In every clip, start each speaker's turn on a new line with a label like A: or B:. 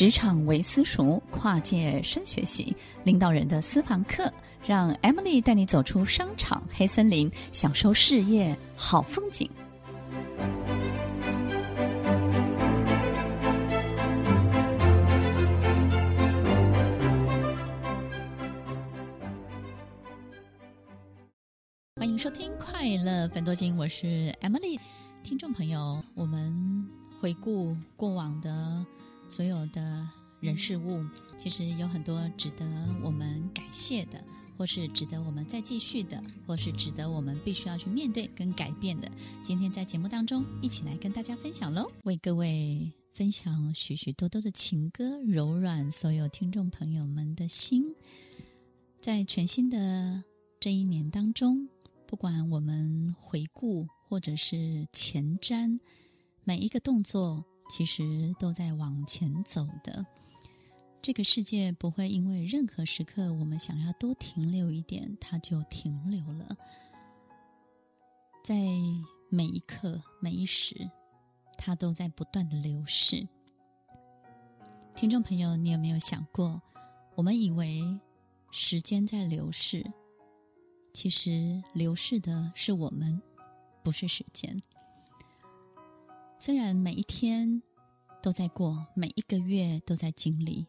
A: 职场为私塾，跨界深学习，领导人的私房课，让 Emily 带你走出商场黑森林，享受事业好风景。欢迎收听《快乐芬多金》，我是 Emily。听众朋友，我们回顾过往的。所有的人事物，其实有很多值得我们感谢的，或是值得我们再继续的，或是值得我们必须要去面对跟改变的。今天在节目当中，一起来跟大家分享喽，为各位分享许许多多的情歌，柔软所有听众朋友们的心。在全新的这一年当中，不管我们回顾或者是前瞻，每一个动作。其实都在往前走的，这个世界不会因为任何时刻我们想要多停留一点，它就停留了。在每一刻、每一时，它都在不断的流逝。听众朋友，你有没有想过，我们以为时间在流逝，其实流逝的是我们，不是时间。虽然每一天都在过，每一个月都在经历，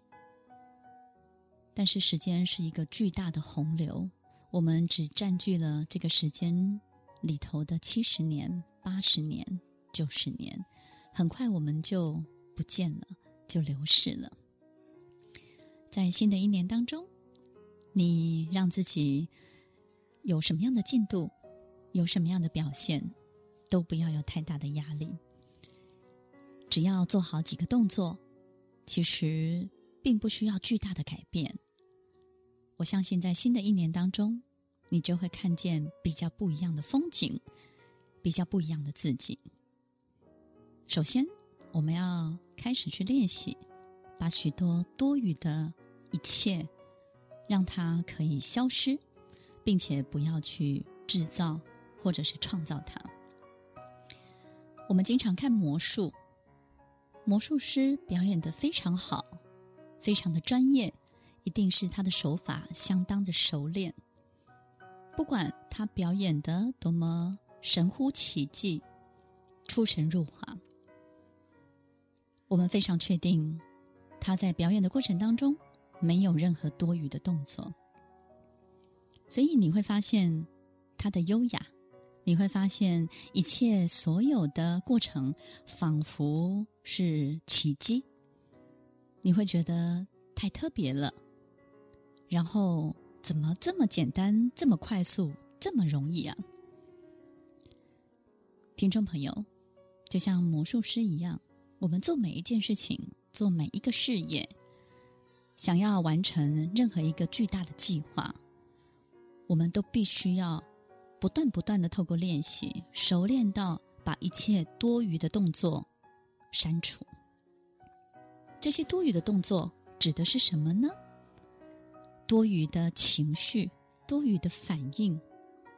A: 但是时间是一个巨大的洪流，我们只占据了这个时间里头的七十年、八十年、九十年，很快我们就不见了，就流逝了。在新的一年当中，你让自己有什么样的进度，有什么样的表现，都不要有太大的压力。只要做好几个动作，其实并不需要巨大的改变。我相信，在新的一年当中，你就会看见比较不一样的风景，比较不一样的自己。首先，我们要开始去练习，把许多多余的一切，让它可以消失，并且不要去制造或者是创造它。我们经常看魔术。魔术师表演得非常好，非常的专业，一定是他的手法相当的熟练。不管他表演得多么神乎其技、出神入化，我们非常确定他在表演的过程当中没有任何多余的动作。所以你会发现他的优雅。你会发现，一切所有的过程仿佛是奇迹。你会觉得太特别了，然后怎么这么简单、这么快速、这么容易啊？听众朋友，就像魔术师一样，我们做每一件事情，做每一个事业，想要完成任何一个巨大的计划，我们都必须要。不断不断的透过练习，熟练到把一切多余的动作删除。这些多余的动作指的是什么呢？多余的情绪、多余的反应、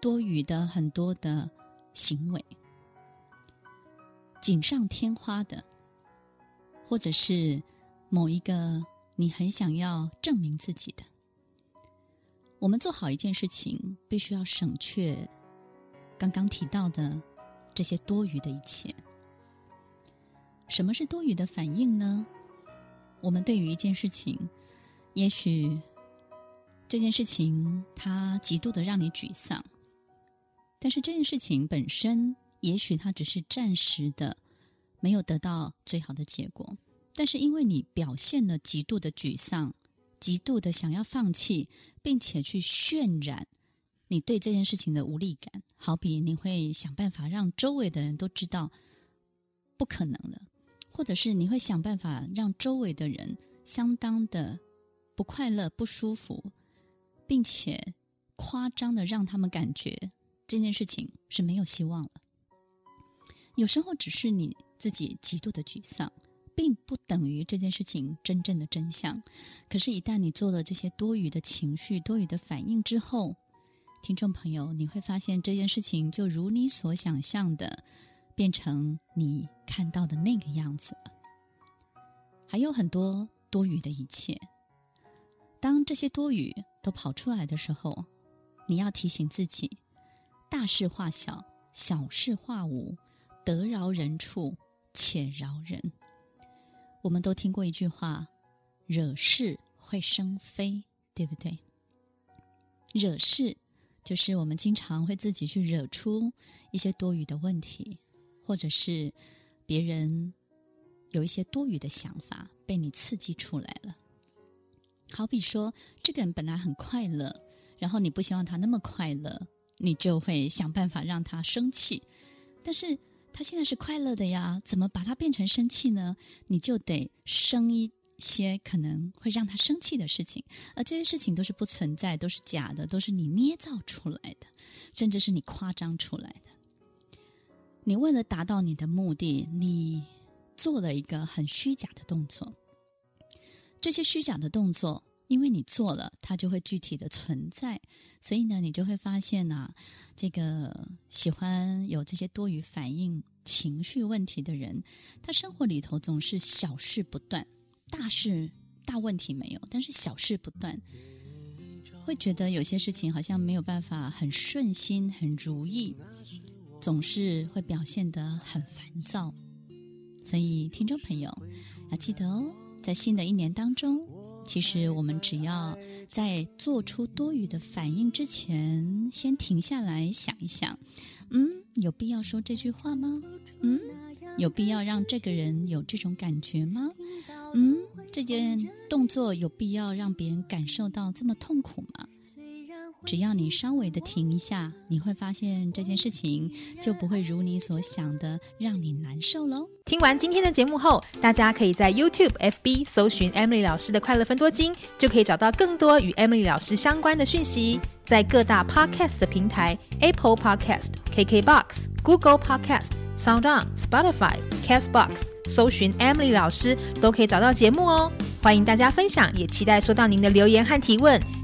A: 多余的很多的行为，锦上添花的，或者是某一个你很想要证明自己的。我们做好一件事情，必须要省却刚刚提到的这些多余的一切。什么是多余的反应呢？我们对于一件事情，也许这件事情它极度的让你沮丧，但是这件事情本身，也许它只是暂时的，没有得到最好的结果。但是因为你表现了极度的沮丧。极度的想要放弃，并且去渲染你对这件事情的无力感，好比你会想办法让周围的人都知道不可能了，或者是你会想办法让周围的人相当的不快乐、不舒服，并且夸张的让他们感觉这件事情是没有希望了。有时候只是你自己极度的沮丧。并不等于这件事情真正的真相。可是，一旦你做了这些多余的情绪、多余的反应之后，听众朋友，你会发现这件事情就如你所想象的，变成你看到的那个样子了。还有很多多余的一切。当这些多余都跑出来的时候，你要提醒自己：大事化小，小事化无，得饶人处且饶人。我们都听过一句话：“惹事会生非”，对不对？惹事就是我们经常会自己去惹出一些多余的问题，或者是别人有一些多余的想法被你刺激出来了。好比说，这个人本来很快乐，然后你不希望他那么快乐，你就会想办法让他生气。但是他现在是快乐的呀，怎么把他变成生气呢？你就得生一些可能会让他生气的事情，而这些事情都是不存在，都是假的，都是你捏造出来的，甚至是你夸张出来的。你为了达到你的目的，你做了一个很虚假的动作。这些虚假的动作，因为你做了，它就会具体的存在。所以呢，你就会发现啊，这个喜欢有这些多余反应、情绪问题的人，他生活里头总是小事不断。大事大问题没有，但是小事不断，会觉得有些事情好像没有办法很顺心、很如意，总是会表现得很烦躁。所以，听众朋友要记得哦，在新的一年当中，其实我们只要在做出多余的反应之前，先停下来想一想，嗯，有必要说这句话吗？嗯。有必要让这个人有这种感觉吗？嗯，这件动作有必要让别人感受到这么痛苦吗？只要你稍微的停一下，你会发现这件事情就不会如你所想的让你难受喽。
B: 听完今天的节目后，大家可以在 YouTube、FB 搜寻 Emily 老师的快乐分多金，就可以找到更多与 Emily 老师相关的讯息。在各大 Podcast 的平台，Apple Podcast、KKBox、Google Podcast、SoundOn、Spotify、Castbox，搜寻 Emily 老师都可以找到节目哦。欢迎大家分享，也期待收到您的留言和提问。